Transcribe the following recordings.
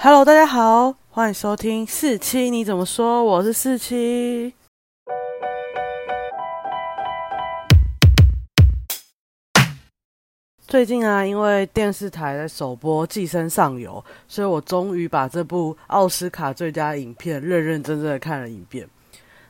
Hello，大家好，欢迎收听四七，你怎么说？我是四七。最近啊，因为电视台在首播《寄生上游》，所以我终于把这部奥斯卡最佳影片认认真真的看了一遍。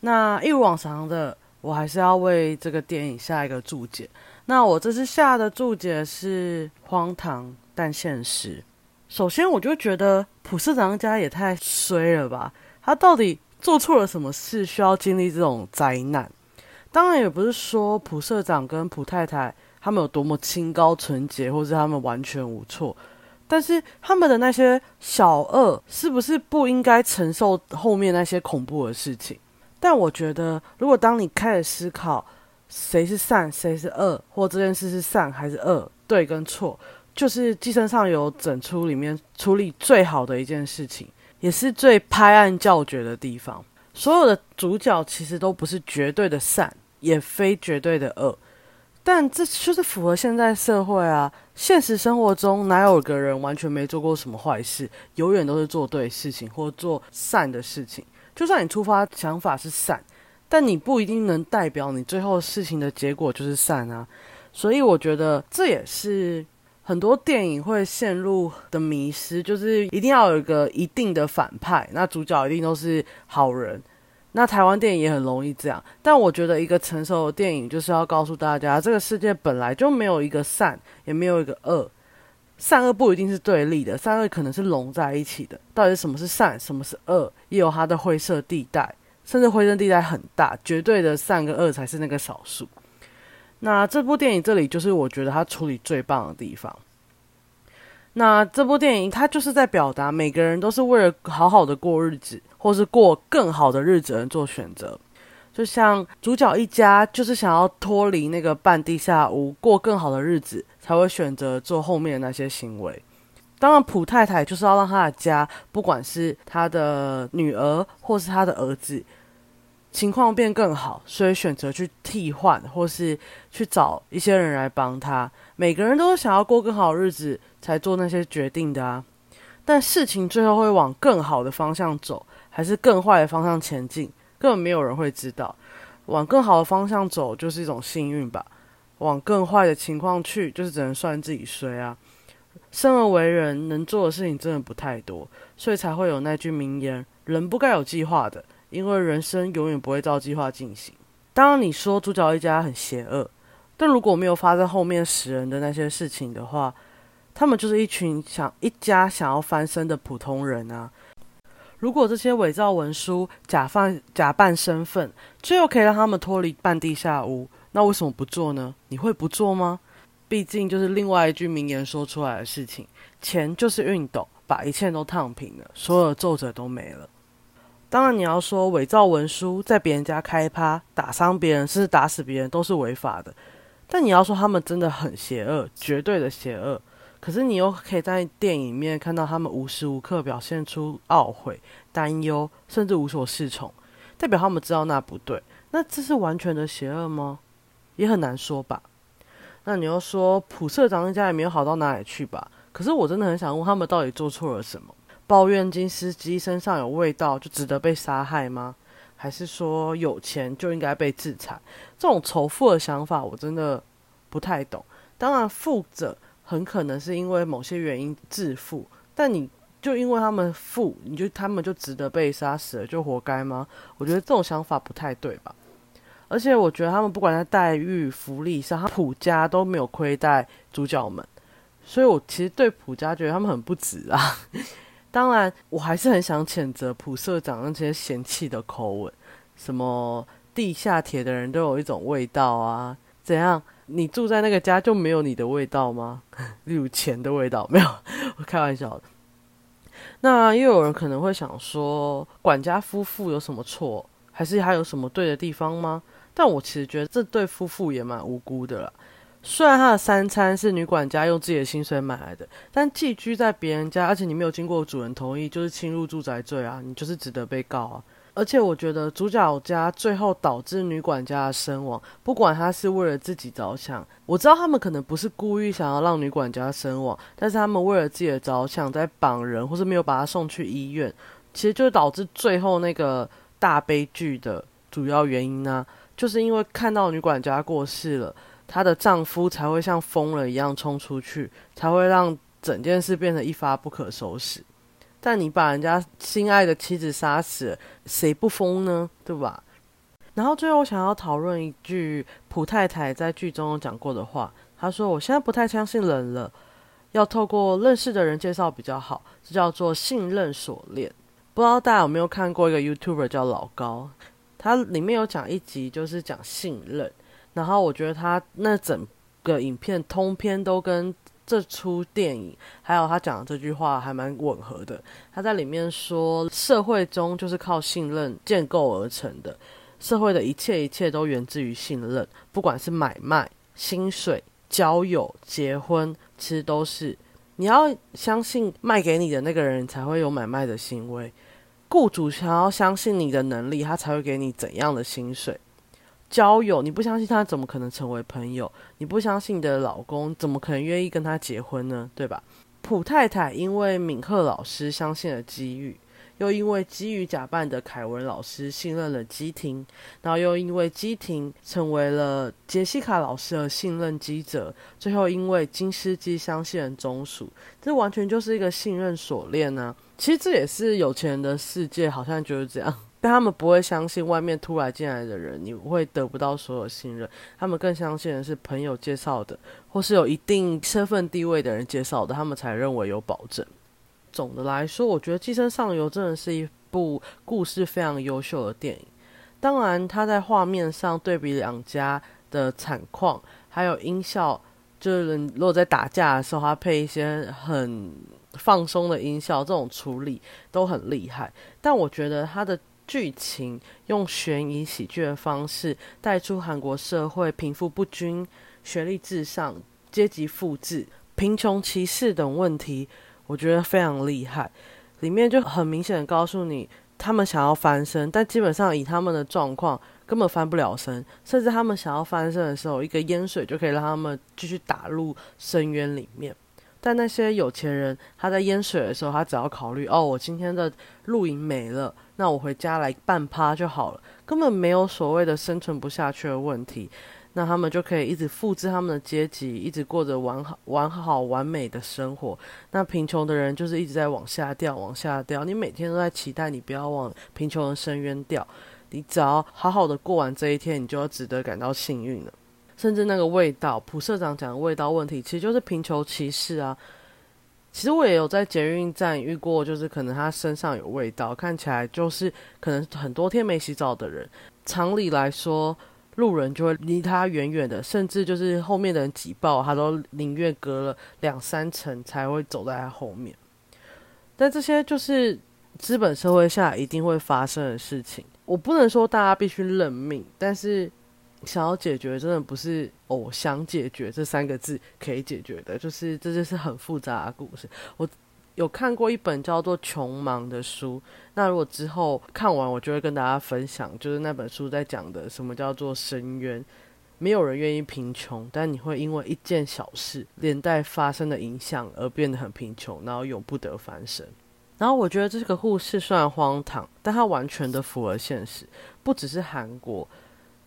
那一如往常的，我还是要为这个电影下一个注解。那我这次下的注解是荒唐但现实。首先，我就觉得普社长家也太衰了吧？他到底做错了什么事，需要经历这种灾难？当然，也不是说普社长跟普太太。他们有多么清高纯洁，或是他们完全无错，但是他们的那些小恶，是不是不应该承受后面那些恐怖的事情？但我觉得，如果当你开始思考谁是善，谁是恶，或这件事是善还是恶，对跟错，就是《寄生上有》整出里面处理最好的一件事情，也是最拍案叫绝的地方。所有的主角其实都不是绝对的善，也非绝对的恶。但这就是符合现在社会啊！现实生活中哪有个人完全没做过什么坏事，永远都是做对事情或做善的事情。就算你出发想法是善，但你不一定能代表你最后事情的结果就是善啊。所以我觉得这也是很多电影会陷入的迷失，就是一定要有一个一定的反派，那主角一定都是好人。那台湾电影也很容易这样，但我觉得一个成熟的电影就是要告诉大家，这个世界本来就没有一个善，也没有一个恶，善恶不一定是对立的，善恶可能是融在一起的。到底什么是善，什么是恶，也有它的灰色地带，甚至灰色地带很大，绝对的善跟恶才是那个少数。那这部电影这里就是我觉得他处理最棒的地方。那这部电影它就是在表达，每个人都是为了好好的过日子。或是过更好的日子而做选择，就像主角一家就是想要脱离那个半地下屋，过更好的日子，才会选择做后面的那些行为。当然，普太太就是要让他的家，不管是他的女儿或是他的儿子，情况变更好，所以选择去替换，或是去找一些人来帮他。每个人都想要过更好日子，才做那些决定的啊。但事情最后会往更好的方向走。还是更坏的方向前进，根本没有人会知道。往更好的方向走就是一种幸运吧，往更坏的情况去，就是只能算自己衰啊。生而为人，能做的事情真的不太多，所以才会有那句名言：人不该有计划的，因为人生永远不会照计划进行。当然，你说主角一家很邪恶，但如果没有发生后面死人的那些事情的话，他们就是一群想一家想要翻身的普通人啊。如果这些伪造文书、假扮假扮身份，最后可以让他们脱离半地下屋，那为什么不做呢？你会不做吗？毕竟就是另外一句名言说出来的事情：钱就是熨斗，把一切都烫平了，所有的皱褶都没了。当然，你要说伪造文书，在别人家开趴，打伤别人，甚至打死别人，都是违法的。但你要说他们真的很邪恶，绝对的邪恶。可是你又可以在电影里面看到他们无时无刻表现出懊悔、担忧，甚至无所适从，代表他们知道那不对。那这是完全的邪恶吗？也很难说吧。那你又说普社长一家也没有好到哪里去吧？可是我真的很想问，他们到底做错了什么？抱怨金司机身上有味道就值得被杀害吗？还是说有钱就应该被制裁？这种仇富的想法我真的不太懂。当然，富者。很可能是因为某些原因致富，但你就因为他们富，你就他们就值得被杀死了，就活该吗？我觉得这种想法不太对吧。而且我觉得他们不管在待遇、福利上，他普家都没有亏待主角们，所以我其实对普家觉得他们很不值啊。当然，我还是很想谴责普社长那些嫌弃的口吻，什么地下铁的人都有一种味道啊，怎样？你住在那个家就没有你的味道吗？例如钱的味道没有？我开玩笑的。那又有人可能会想说，管家夫妇有什么错？还是还有什么对的地方吗？但我其实觉得这对夫妇也蛮无辜的啦。虽然他的三餐是女管家用自己的薪水买来的，但寄居在别人家，而且你没有经过主人同意，就是侵入住宅罪啊！你就是值得被告啊！而且我觉得主角家最后导致女管家的身亡，不管他是为了自己着想，我知道他们可能不是故意想要让女管家身亡，但是他们为了自己的着想在绑人，或是没有把她送去医院，其实就导致最后那个大悲剧的主要原因呢，就是因为看到女管家过世了，她的丈夫才会像疯了一样冲出去，才会让整件事变得一发不可收拾。但你把人家心爱的妻子杀死，谁不疯呢？对吧？然后最后我想要讨论一句普太太在剧中讲过的话，她说：“我现在不太相信人了，要透过认识的人介绍比较好，这叫做信任锁链。”不知道大家有没有看过一个 YouTuber 叫老高，他里面有讲一集就是讲信任，然后我觉得他那整个影片通篇都跟。这出电影，还有他讲的这句话还蛮吻合的。他在里面说，社会中就是靠信任建构而成的，社会的一切一切都源自于信任，不管是买卖、薪水、交友、结婚，其实都是你要相信卖给你的那个人才会有买卖的行为，雇主想要相信你的能力，他才会给你怎样的薪水。交友，你不相信他怎么可能成为朋友？你不相信你的老公怎么可能愿意跟他结婚呢？对吧？普太太因为敏赫老师相信了机遇，又因为基于假扮的凯文老师信任了基廷，然后又因为基廷成为了杰西卡老师而信任基者，最后因为金斯基相信了中属，这完全就是一个信任锁链呢。其实这也是有钱人的世界，好像就是这样。但他们不会相信外面突然进来的人，你会得不到所有信任。他们更相信的是朋友介绍的，或是有一定身份地位的人介绍的，他们才认为有保证。总的来说，我觉得《寄生上游》真的是一部故事非常优秀的电影。当然，它在画面上对比两家的惨况，还有音效，就是如果在打架的时候，它配一些很放松的音效，这种处理都很厉害。但我觉得它的。剧情用悬疑喜剧的方式带出韩国社会贫富不均、学历至上、阶级复制、贫穷歧视等问题，我觉得非常厉害。里面就很明显的告诉你，他们想要翻身，但基本上以他们的状况根本翻不了身，甚至他们想要翻身的时候，一个淹水就可以让他们继续打入深渊里面。但那些有钱人，他在淹水的时候，他只要考虑哦，我今天的露营没了，那我回家来半趴就好了，根本没有所谓的生存不下去的问题。那他们就可以一直复制他们的阶级，一直过着完好、完好、完美的生活。那贫穷的人就是一直在往下掉，往下掉。你每天都在期待你不要往贫穷的深渊掉，你只要好好的过完这一天，你就要值得感到幸运了。甚至那个味道，普社长讲的味道问题，其实就是贫穷歧视啊。其实我也有在捷运站遇过，就是可能他身上有味道，看起来就是可能很多天没洗澡的人。常理来说，路人就会离他远远的，甚至就是后面的人挤爆，他都宁愿隔了两三层才会走在他后面。但这些就是资本社会下一定会发生的事情。我不能说大家必须认命，但是。想要解决，真的不是“哦，想解决”这三个字可以解决的，就是这就是很复杂的故事。我有看过一本叫做《穷忙》的书，那如果之后看完，我就会跟大家分享，就是那本书在讲的什么叫做深渊。没有人愿意贫穷，但你会因为一件小事连带发生的影响而变得很贫穷，然后永不得翻身。然后我觉得这个故事虽然荒唐，但它完全的符合现实，不只是韩国。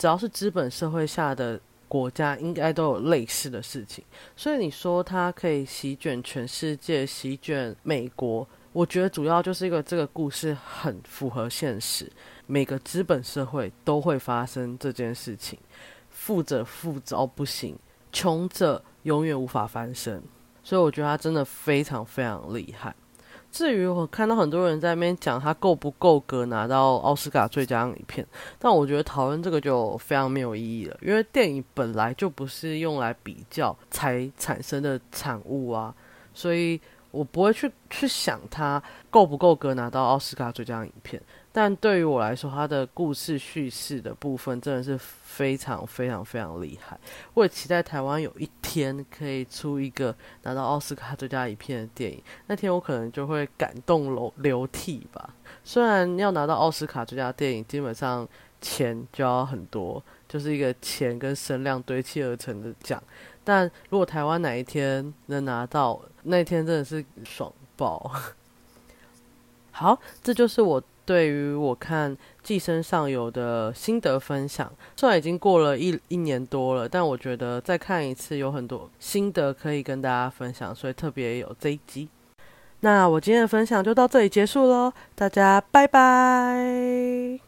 只要是资本社会下的国家，应该都有类似的事情。所以你说它可以席卷全世界，席卷美国，我觉得主要就是一个这个故事很符合现实。每个资本社会都会发生这件事情，富者富着不行，穷者永远无法翻身。所以我觉得他真的非常非常厉害。至于我看到很多人在那边讲他够不够格拿到奥斯卡最佳影片，但我觉得讨论这个就非常没有意义了，因为电影本来就不是用来比较才产生的产物啊，所以我不会去去想它够不够格拿到奥斯卡最佳影片。但对于我来说，它的故事叙事的部分真的是非常非常非常厉害。我也期待台湾有一天可以出一个拿到奥斯卡最佳影片的电影，那天我可能就会感动流流涕吧。虽然要拿到奥斯卡最佳电影，基本上钱就要很多，就是一个钱跟声量堆砌而成的奖。但如果台湾哪一天能拿到，那一天真的是爽爆。好，这就是我。对于我看《寄生上游》的心得分享，虽然已经过了一一年多了，但我觉得再看一次有很多心得可以跟大家分享，所以特别有这一集。那我今天的分享就到这里结束喽，大家拜拜。